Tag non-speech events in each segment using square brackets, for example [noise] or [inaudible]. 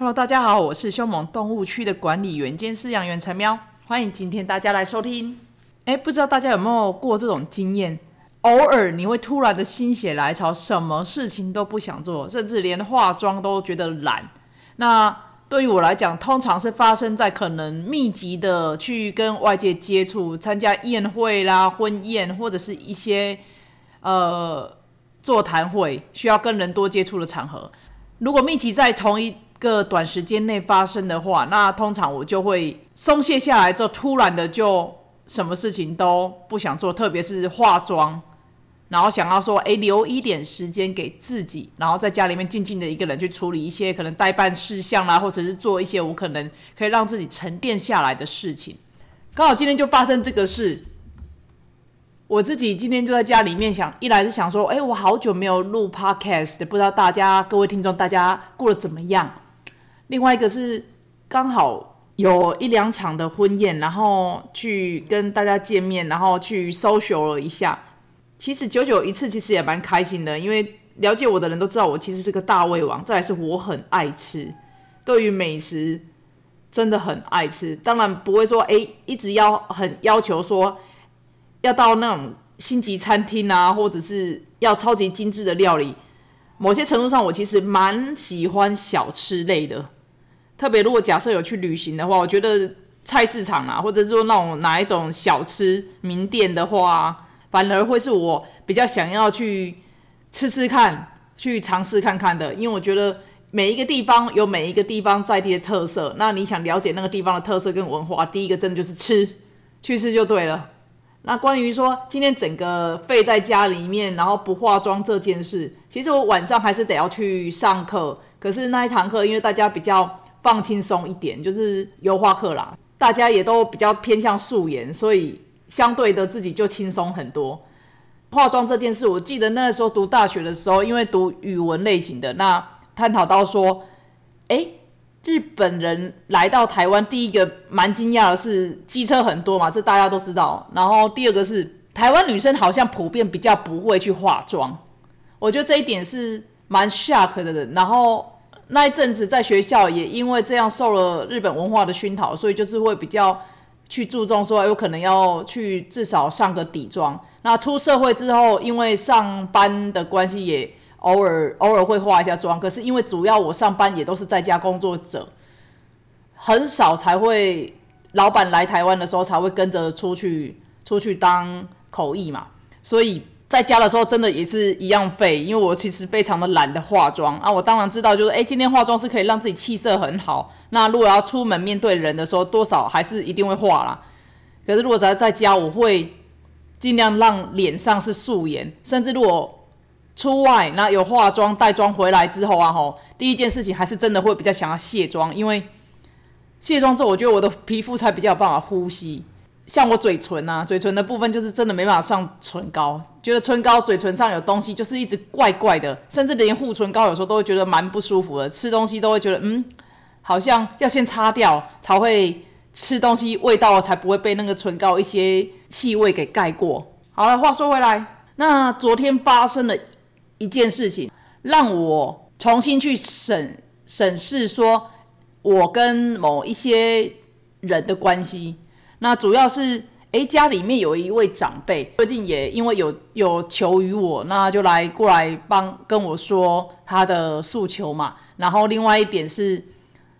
Hello，大家好，我是凶猛动物区的管理员兼饲养员陈喵，欢迎今天大家来收听。哎，不知道大家有没有过这种经验？偶尔你会突然的心血来潮，什么事情都不想做，甚至连化妆都觉得懒。那对于我来讲，通常是发生在可能密集的去跟外界接触，参加宴会啦、婚宴，或者是一些呃座谈会需要跟人多接触的场合。如果密集在同一个短时间内发生的话，那通常我就会松懈下来之后，突然的就什么事情都不想做，特别是化妆，然后想要说，哎，留一点时间给自己，然后在家里面静静的一个人去处理一些可能代办事项啦，或者是做一些我可能可以让自己沉淀下来的事情。刚好今天就发生这个事，我自己今天就在家里面想，一来是想说，哎，我好久没有录 podcast，不知道大家各位听众大家过得怎么样。另外一个是刚好有一两场的婚宴，然后去跟大家见面，然后去 social 了一下。其实久久一次，其实也蛮开心的，因为了解我的人都知道我其实是个大胃王。再来是我很爱吃，对于美食真的很爱吃。当然不会说哎，一直要很要求说要到那种星级餐厅啊，或者是要超级精致的料理。某些程度上，我其实蛮喜欢小吃类的。特别如果假设有去旅行的话，我觉得菜市场啊，或者是说那种哪一种小吃名店的话，反而会是我比较想要去吃吃看、去尝试看看的。因为我觉得每一个地方有每一个地方在地的特色，那你想了解那个地方的特色跟文化，第一个真的就是吃，去吃就对了。那关于说今天整个废在家里面，然后不化妆这件事，其实我晚上还是得要去上课。可是那一堂课，因为大家比较。放轻松一点，就是油画课啦，大家也都比较偏向素颜，所以相对的自己就轻松很多。化妆这件事，我记得那时候读大学的时候，因为读语文类型的，那探讨到说，哎，日本人来到台湾，第一个蛮惊讶的是机车很多嘛，这大家都知道。然后第二个是台湾女生好像普遍比较不会去化妆，我觉得这一点是蛮 shock 的。然后。那一阵子在学校也因为这样受了日本文化的熏陶，所以就是会比较去注重说有可能要去至少上个底妆。那出社会之后，因为上班的关系，也偶尔偶尔会化一下妆。可是因为主要我上班也都是在家工作者，很少才会老板来台湾的时候才会跟着出去出去当口译嘛，所以。在家的时候，真的也是一样废，因为我其实非常的懒得化妆啊。我当然知道，就是哎，今天化妆是可以让自己气色很好。那如果要出门面对人的时候，多少还是一定会化啦。可是如果只要在家，我会尽量让脸上是素颜，甚至如果出外那有化妆带妆回来之后啊，吼，第一件事情还是真的会比较想要卸妆，因为卸妆之后，我觉得我的皮肤才比较有办法呼吸。像我嘴唇啊，嘴唇的部分就是真的没办法上唇膏，觉得唇膏嘴唇上有东西，就是一直怪怪的，甚至连护唇膏有时候都会觉得蛮不舒服的。吃东西都会觉得，嗯，好像要先擦掉才会吃东西，味道才不会被那个唇膏一些气味给盖过。好了，话说回来，那昨天发生了一件事情，让我重新去审审视，说我跟某一些人的关系。那主要是，哎，家里面有一位长辈，最近也因为有有求于我，那就来过来帮跟我说他的诉求嘛。然后另外一点是，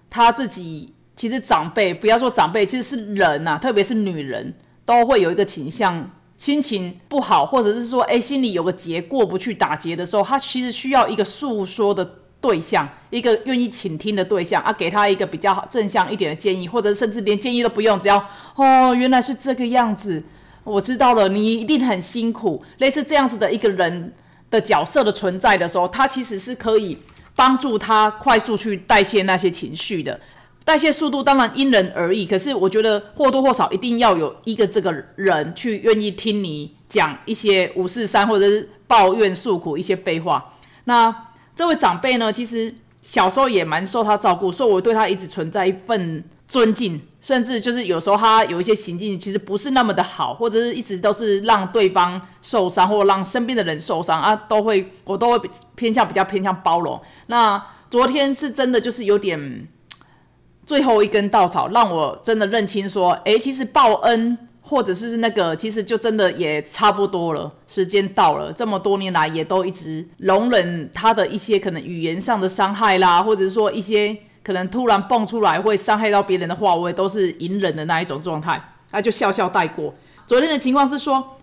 他自己其实长辈，不要说长辈，其实是人呐，特别是女人，都会有一个倾向，心情不好，或者是说，哎，心里有个结过不去打结的时候，他其实需要一个诉说的。对象一个愿意倾听的对象啊，给他一个比较好正向一点的建议，或者甚至连建议都不用，只要哦原来是这个样子，我知道了，你一定很辛苦。类似这样子的一个人的角色的存在的时候，他其实是可以帮助他快速去代谢那些情绪的。代谢速度当然因人而异，可是我觉得或多或少一定要有一个这个人去愿意听你讲一些五四三或者是抱怨诉苦一些废话。那。这位长辈呢，其实小时候也蛮受他照顾，所以我对他一直存在一份尊敬，甚至就是有时候他有一些行径其实不是那么的好，或者是一直都是让对方受伤，或让身边的人受伤啊，都会我都会偏向比较偏向包容。那昨天是真的就是有点最后一根稻草，让我真的认清说，诶，其实报恩或者是那个，其实就真的也差不多了，时间到了。这么多年来也都一直容忍他的一些可能语言上的伤害啦，或者是说一些可能突然蹦出来会伤害到别人的话，我也都是隐忍的那一种状态，他就笑笑带过。昨天的情况是说。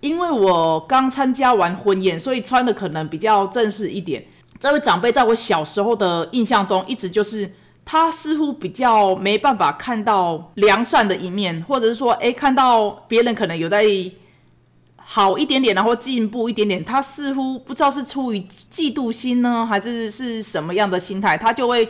因为我刚参加完婚宴，所以穿的可能比较正式一点。这位长辈在我小时候的印象中，一直就是他似乎比较没办法看到良善的一面，或者是说，诶，看到别人可能有在好一点点，然后进步一点点，他似乎不知道是出于嫉妒心呢，还是是什么样的心态，他就会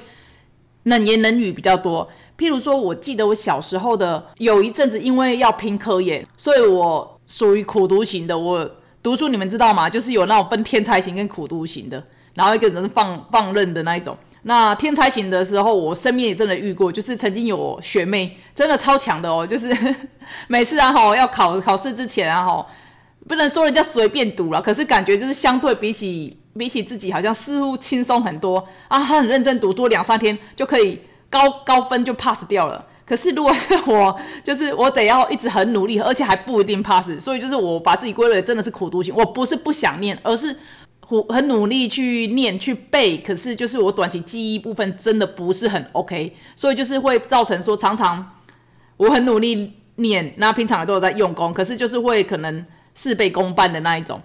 冷言冷语比较多。譬如说，我记得我小时候的有一阵子，因为要拼科研，所以我。属于苦读型的，我读书你们知道吗？就是有那种分天才型跟苦读型的，然后一个人放放任的那一种。那天才型的时候，我身边也真的遇过，就是曾经有学妹真的超强的哦，就是 [laughs] 每次啊吼要考考试之前啊吼不能说人家随便读了，可是感觉就是相对比起比起自己，好像似乎轻松很多啊。他很认真读，多两三天就可以高高分就 pass 掉了。可是，如果是我，就是我得要一直很努力，而且还不一定 pass。所以，就是我把自己归类真的是苦读型。我不是不想念，而是很很努力去念去背。可是，就是我短期记忆部分真的不是很 OK，所以就是会造成说，常常我很努力念，那平常也都有在用功，可是就是会可能事倍功半的那一种。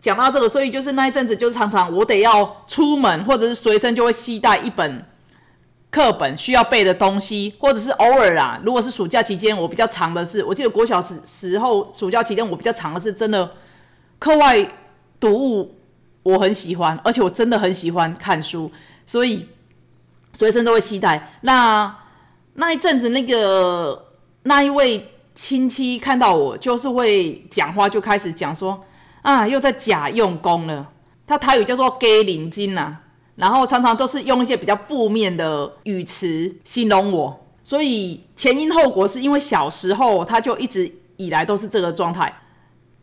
讲到这个，所以就是那一阵子，就常常我得要出门，或者是随身就会携带一本。课本需要背的东西，或者是偶尔啊，如果是暑假期间，我比较长的是，我记得国小时时候暑假期间我比较长的是真的课外读物，我很喜欢，而且我真的很喜欢看书，所以随身都会期待。那那一阵子，那个那一位亲戚看到我，就是会讲话，就开始讲说啊，又在假用功了。他台语叫做给领金呐。然后常常都是用一些比较负面的语词形容我，所以前因后果是因为小时候他就一直以来都是这个状态。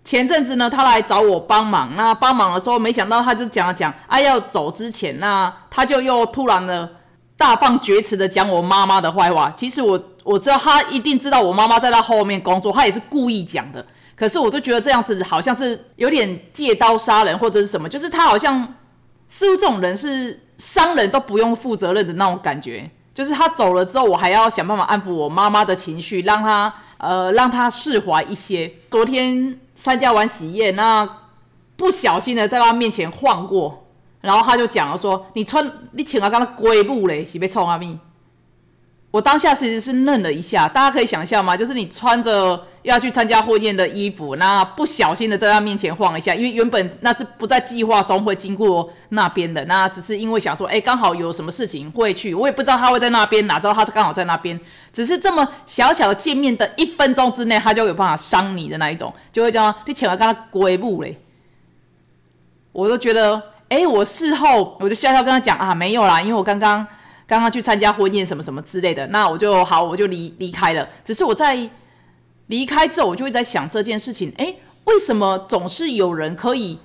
前阵子呢，他来找我帮忙，那帮忙的时候，没想到他就讲了讲，啊要走之前，那他就又突然的大放厥词的讲我妈妈的坏话。其实我我知道他一定知道我妈妈在他后面工作，他也是故意讲的。可是我就觉得这样子好像是有点借刀杀人或者是什么，就是他好像。似乎这种人是商人都不用负责任的那种感觉，就是他走了之后，我还要想办法安抚我妈妈的情绪，让他呃让他释怀一些。昨天参加完喜宴，那不小心的在他面前晃过，然后他就讲了说：“你穿你请他刚刚鬼步嘞，是被冲啊咪。”我当下其实是愣了一下，大家可以想象吗？就是你穿着要去参加婚宴的衣服，那不小心的在他面前晃一下，因为原本那是不在计划中会经过那边的，那只是因为想说，哎，刚好有什么事情会去，我也不知道他会在那边，哪知道他刚好在那边，只是这么小小的见面的一分钟之内，他就有办法伤你的那一种，就会叫你请来跟他鬼步嘞。我都觉得，哎，我事后我就笑笑跟他讲啊，没有啦，因为我刚刚。刚刚去参加婚宴什么什么之类的，那我就好，我就离离开了。只是我在离开之后，我就会在想这件事情：哎，为什么总是有人可以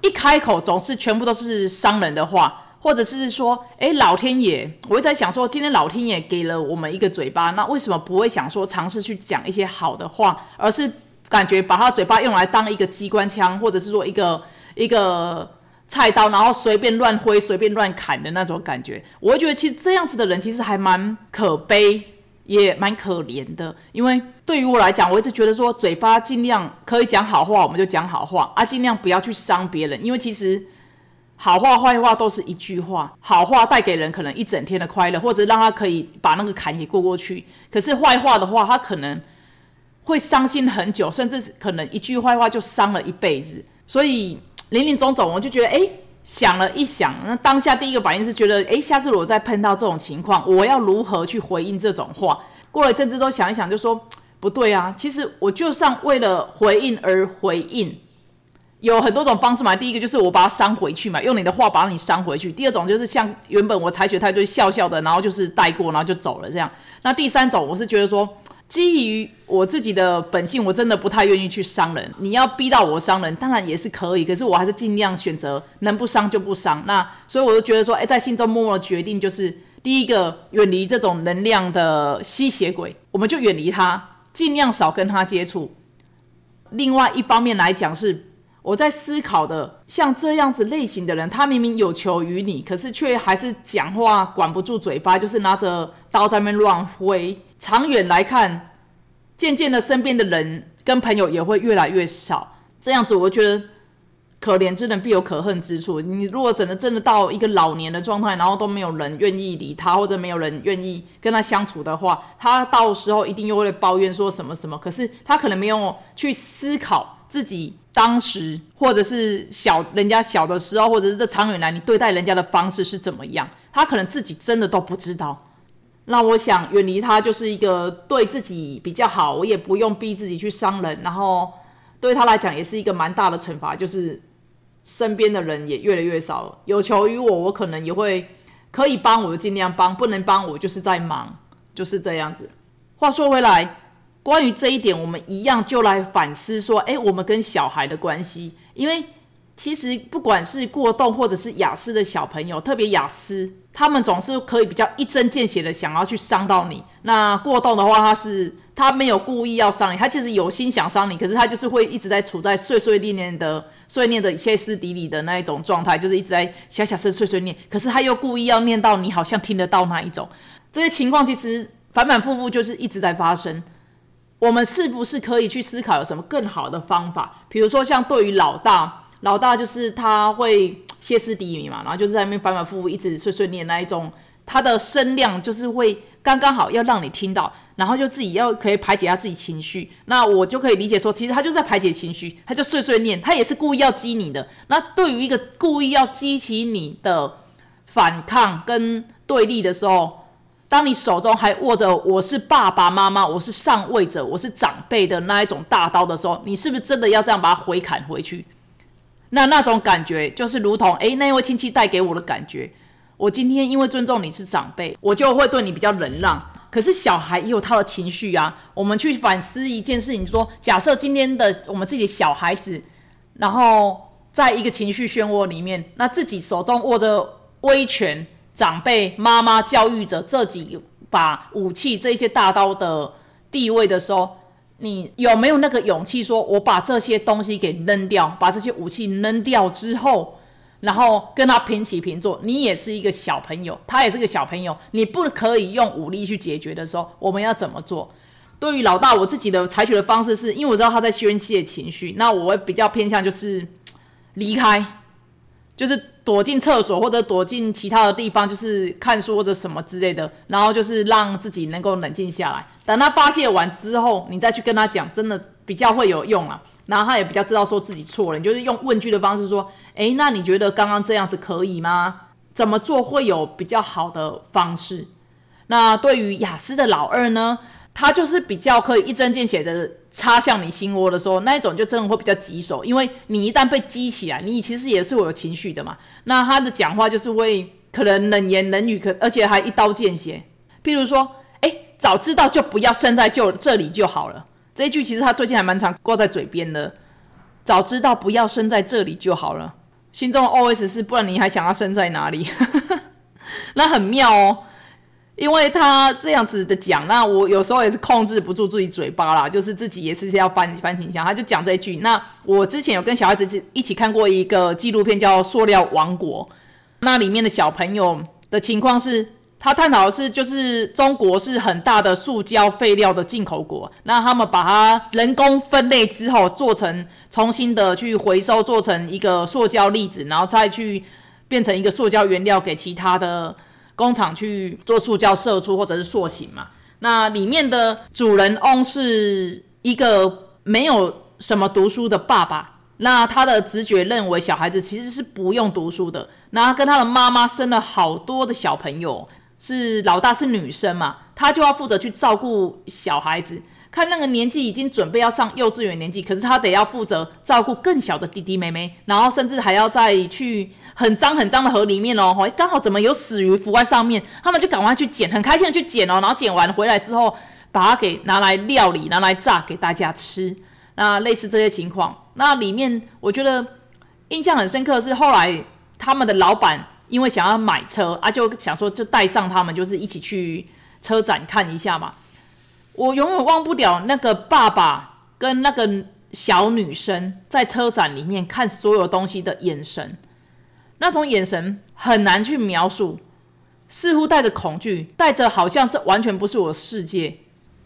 一开口总是全部都是伤人的话，或者是说，哎，老天爷，我会在想说，今天老天爷给了我们一个嘴巴，那为什么不会想说尝试去讲一些好的话，而是感觉把他嘴巴用来当一个机关枪，或者是说一个一个。菜刀，然后随便乱挥、随便乱砍的那种感觉，我会觉得其实这样子的人其实还蛮可悲，也蛮可怜的。因为对于我来讲，我一直觉得说，嘴巴尽量可以讲好话，我们就讲好话啊，尽量不要去伤别人。因为其实好话、坏话都是一句话，好话带给人可能一整天的快乐，或者让他可以把那个坎给过过去。可是坏话的话，他可能会伤心很久，甚至可能一句坏话就伤了一辈子。所以。[laughs] 林林总总，我就觉得，哎，想了一想，那当下第一个反应是觉得，哎，下次我再碰到这种情况，我要如何去回应这种话？过了一阵子之后想一想，就说不对啊，其实我就算为了回应而回应，有很多种方式嘛。第一个就是我把它删回去嘛，用你的话把你删回去；第二种就是像原本我采取态度笑笑的，然后就是带过，然后就走了这样。那第三种，我是觉得说，基于我自己的本性，我真的不太愿意去伤人。你要逼到我伤人，当然也是可以，可是我还是尽量选择能不伤就不伤。那所以我就觉得说，哎，在心中默默决定，就是第一个远离这种能量的吸血鬼，我们就远离他，尽量少跟他接触。另外一方面来讲，是我在思考的，像这样子类型的人，他明明有求于你，可是却还是讲话管不住嘴巴，就是拿着刀在那边乱挥。长远来看，渐渐的身边的人跟朋友也会越来越少。这样子，我觉得可怜之人必有可恨之处。你如果真的真的到一个老年的状态，然后都没有人愿意理他，或者没有人愿意跟他相处的话，他到时候一定又会抱怨说什么什么。可是他可能没有去思考自己当时，或者是小人家小的时候，或者是这长远来你对待人家的方式是怎么样，他可能自己真的都不知道。那我想远离他就是一个对自己比较好，我也不用逼自己去伤人，然后对他来讲也是一个蛮大的惩罚，就是身边的人也越来越少，有求于我，我可能也会可以帮我就尽量帮，不能帮我就是在忙，就是这样子。话说回来，关于这一点，我们一样就来反思说，哎，我们跟小孩的关系，因为。其实不管是过动或者是雅思的小朋友，特别雅思，他们总是可以比较一针见血的想要去伤到你。那过动的话，他是他没有故意要伤你，他其实有心想伤你，可是他就是会一直在处在碎碎念念的碎念的歇斯底里的那一种状态，就是一直在小小声碎碎念。可是他又故意要念到你好像听得到那一种。这些情况其实反反复复就是一直在发生。我们是不是可以去思考有什么更好的方法？比如说像对于老大。老大就是他会歇斯底里嘛，然后就是在那边反反复复一直碎碎念那一种，他的声量就是会刚刚好要让你听到，然后就自己要可以排解他自己情绪。那我就可以理解说，其实他就在排解情绪，他就碎碎念，他也是故意要激你的。那对于一个故意要激起你的反抗跟对立的时候，当你手中还握着我是爸爸妈妈，我是上位者，我是长辈的那一种大刀的时候，你是不是真的要这样把它回砍回去？那那种感觉就是如同哎，那位亲戚带给我的感觉。我今天因为尊重你是长辈，我就会对你比较忍让。可是小孩也有他的情绪啊。我们去反思一件事情，说假设今天的我们自己的小孩子，然后在一个情绪漩涡里面，那自己手中握着威权、长辈、妈妈、教育者这几把武器、这些大刀的地位的时候。你有没有那个勇气说，我把这些东西给扔掉，把这些武器扔掉之后，然后跟他平起平坐？你也是一个小朋友，他也是个小朋友，你不可以用武力去解决的时候，我们要怎么做？对于老大，我自己的采取的方式是，因为我知道他在宣泄情绪，那我会比较偏向就是离开，就是躲进厕所或者躲进其他的地方，就是看书或者什么之类的，然后就是让自己能够冷静下来。等他发泄完之后，你再去跟他讲，真的比较会有用啊。然后他也比较知道说自己错了。你就是用问句的方式说：“诶，那你觉得刚刚这样子可以吗？怎么做会有比较好的方式？”那对于雅思的老二呢，他就是比较可以一针见血的插向你心窝的时候，那一种就真的会比较棘手，因为你一旦被激起来，你其实也是会有情绪的嘛。那他的讲话就是会可能冷言冷语，可而且还一刀见血，譬如说。早知道就不要生在就这里就好了。这一句其实他最近还蛮常挂在嘴边的。早知道不要生在这里就好了。心中的 OS 是，不然你还想要生在哪里？[laughs] 那很妙哦，因为他这样子的讲，那我有时候也是控制不住自己嘴巴啦，就是自己也是要翻翻形象。他就讲这一句。那我之前有跟小孩子一起看过一个纪录片，叫《塑料王国》，那里面的小朋友的情况是。他探讨的是，就是中国是很大的塑胶废料的进口国，那他们把它人工分类之后，做成重新的去回收，做成一个塑胶粒子，然后再去变成一个塑胶原料，给其他的工厂去做塑胶射出或者是塑形嘛。那里面的主人翁是一个没有什么读书的爸爸，那他的直觉认为小孩子其实是不用读书的，那跟他的妈妈生了好多的小朋友。是老大是女生嘛，他就要负责去照顾小孩子。看那个年纪已经准备要上幼稚园年纪，可是他得要负责照顾更小的弟弟妹妹，然后甚至还要再去很脏很脏的河里面哦，刚好怎么有死鱼浮在上面，他们就赶快去捡，很开心的去捡哦，然后捡完回来之后，把它给拿来料理、拿来炸给大家吃。那类似这些情况，那里面我觉得印象很深刻的是后来他们的老板因为想要买车啊，就想说就带上他们，就是一起去车展看一下嘛。我永远忘不了那个爸爸跟那个小女生在车展里面看所有东西的眼神，那种眼神很难去描述，似乎带着恐惧，带着好像这完全不是我的世界。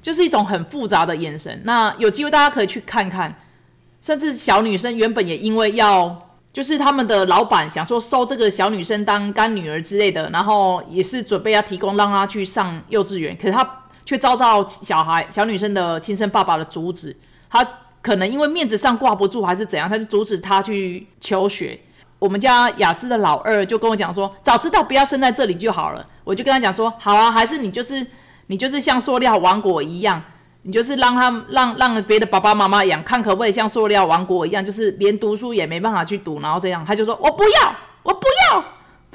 就是一种很复杂的眼神。那有机会大家可以去看看，甚至小女生原本也因为要，就是他们的老板想说收这个小女生当干女儿之类的，然后也是准备要提供让她去上幼稚园，可是她却遭到小孩小女生的亲生爸爸的阻止。他可能因为面子上挂不住还是怎样，他就阻止他去求学。我们家雅思的老二就跟我讲说，早知道不要生在这里就好了。我就跟他讲说，好啊，还是你就是。你就是像塑料王国一样，你就是让他让让别的爸爸妈妈养，看可不可以像塑料王国一样，就是连读书也没办法去读，然后这样他就说我不要，我不要，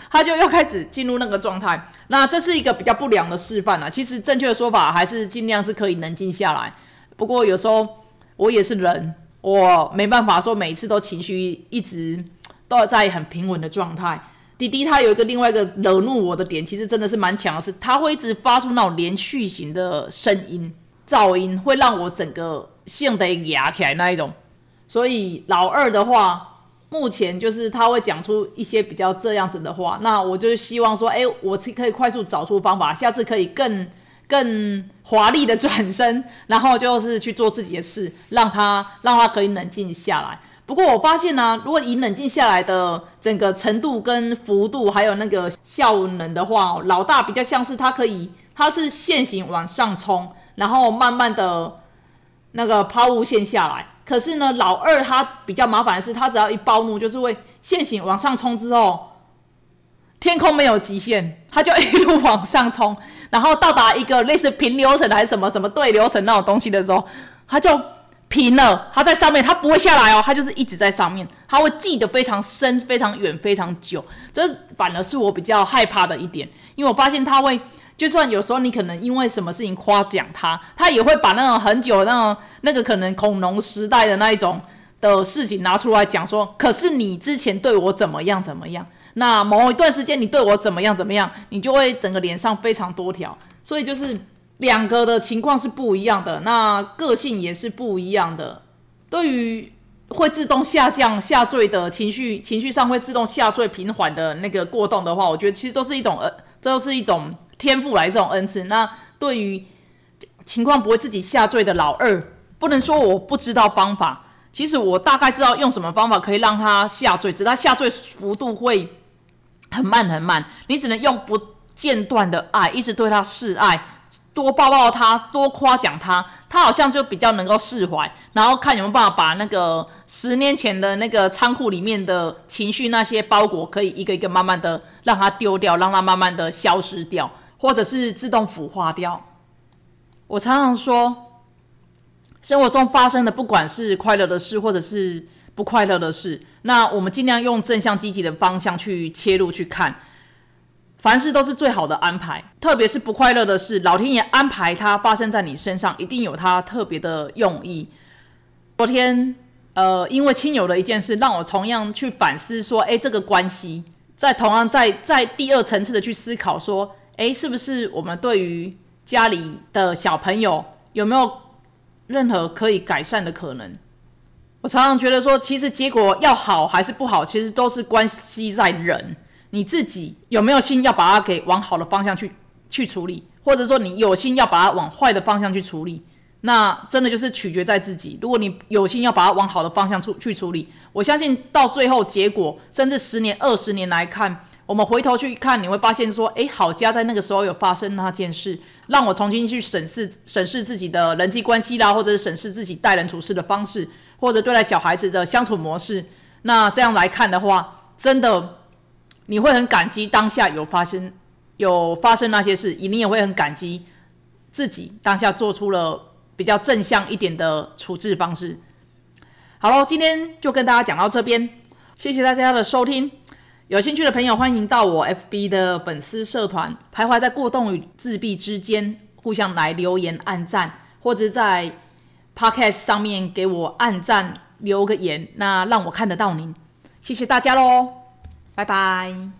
他就又开始进入那个状态。那这是一个比较不良的示范了。其实正确的说法还是尽量是可以冷静下来。不过有时候我也是人，我没办法说每一次都情绪一直都在很平稳的状态。滴滴他有一个另外一个惹怒我的点，其实真的是蛮强的，是他会一直发出那种连续型的声音噪音，会让我整个性得压起来那一种。所以老二的话，目前就是他会讲出一些比较这样子的话，那我就希望说，哎，我可以快速找出方法，下次可以更更华丽的转身，然后就是去做自己的事，让他让他可以冷静下来。不过我发现呢，如果以冷静下来的整个程度跟幅度，还有那个效能的话，老大比较像是他可以，他是线型往上冲，然后慢慢的那个抛物线下来。可是呢，老二他比较麻烦的是，他只要一暴怒，就是会线型往上冲之后，天空没有极限，他就一路往上冲，然后到达一个 [laughs] 类似平流层还是什么什么对流层那种东西的时候，他就。平了，他在上面，他不会下来哦，他就是一直在上面，他会记得非常深、非常远、非常久。这反而是我比较害怕的一点，因为我发现他会，就算有时候你可能因为什么事情夸奖他，他也会把那种很久那种那个可能恐龙时代的那一种的事情拿出来讲说，可是你之前对我怎么样怎么样，那某一段时间你对我怎么样怎么样，你就会整个脸上非常多条，所以就是。两个的情况是不一样的，那个性也是不一样的。对于会自动下降下坠的情绪，情绪上会自动下坠平缓的那个过动的话，我觉得其实都是一种呃，这都是一种天赋来这种恩赐。那对于情况不会自己下坠的老二，不能说我不知道方法，其实我大概知道用什么方法可以让他下坠，只是他下坠幅度会很慢很慢，你只能用不间断的爱，一直对他示爱。多抱抱他，多夸奖他，他好像就比较能够释怀。然后看有没有办法把那个十年前的那个仓库里面的情绪那些包裹，可以一个一个慢慢的让它丢掉，让它慢慢的消失掉，或者是自动腐化掉。我常常说，生活中发生的不管是快乐的事，或者是不快乐的事，那我们尽量用正向积极的方向去切入去看。凡事都是最好的安排，特别是不快乐的事，老天爷安排它发生在你身上，一定有它特别的用意。昨天，呃，因为亲友的一件事，让我同样去反思说，哎，这个关系，在同样在在第二层次的去思考说，哎，是不是我们对于家里的小朋友有没有任何可以改善的可能？我常常觉得说，其实结果要好还是不好，其实都是关系在人。你自己有没有心要把它给往好的方向去去处理，或者说你有心要把它往坏的方向去处理，那真的就是取决在自己。如果你有心要把它往好的方向处去处理，我相信到最后结果，甚至十年、二十年来看，我们回头去看，你会发现说，诶，好家在那个时候有发生那件事，让我重新去审视审视自己的人际关系啦，或者是审视自己待人处事的方式，或者对待小孩子的相处模式。那这样来看的话，真的。你会很感激当下有发生有发生那些事，你也会很感激自己当下做出了比较正向一点的处置方式。好了，今天就跟大家讲到这边，谢谢大家的收听。有兴趣的朋友欢迎到我 FB 的粉丝社团，徘徊在过动与自闭之间。互相来留言、按赞，或者在 Podcast 上面给我按赞、留个言，那让我看得到您。谢谢大家喽，拜拜。